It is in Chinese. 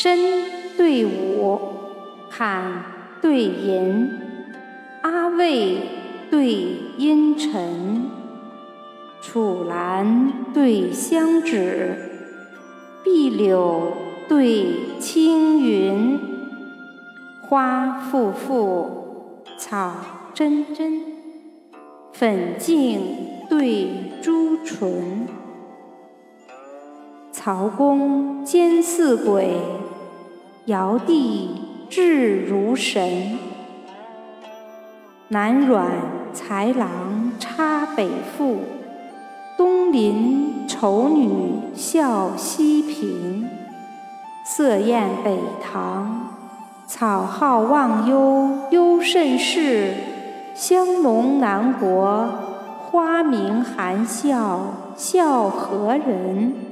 申对午，坎对寅，阿未对阴辰，楚兰对香芷，碧柳对青云，花馥馥，草蓁蓁，粉净对朱唇。曹公兼似鬼，尧帝志如神。南阮才郎插北妇，东邻丑女笑西平。色艳北堂，草浩忘忧忧甚事。香浓南国，花明含笑笑何人？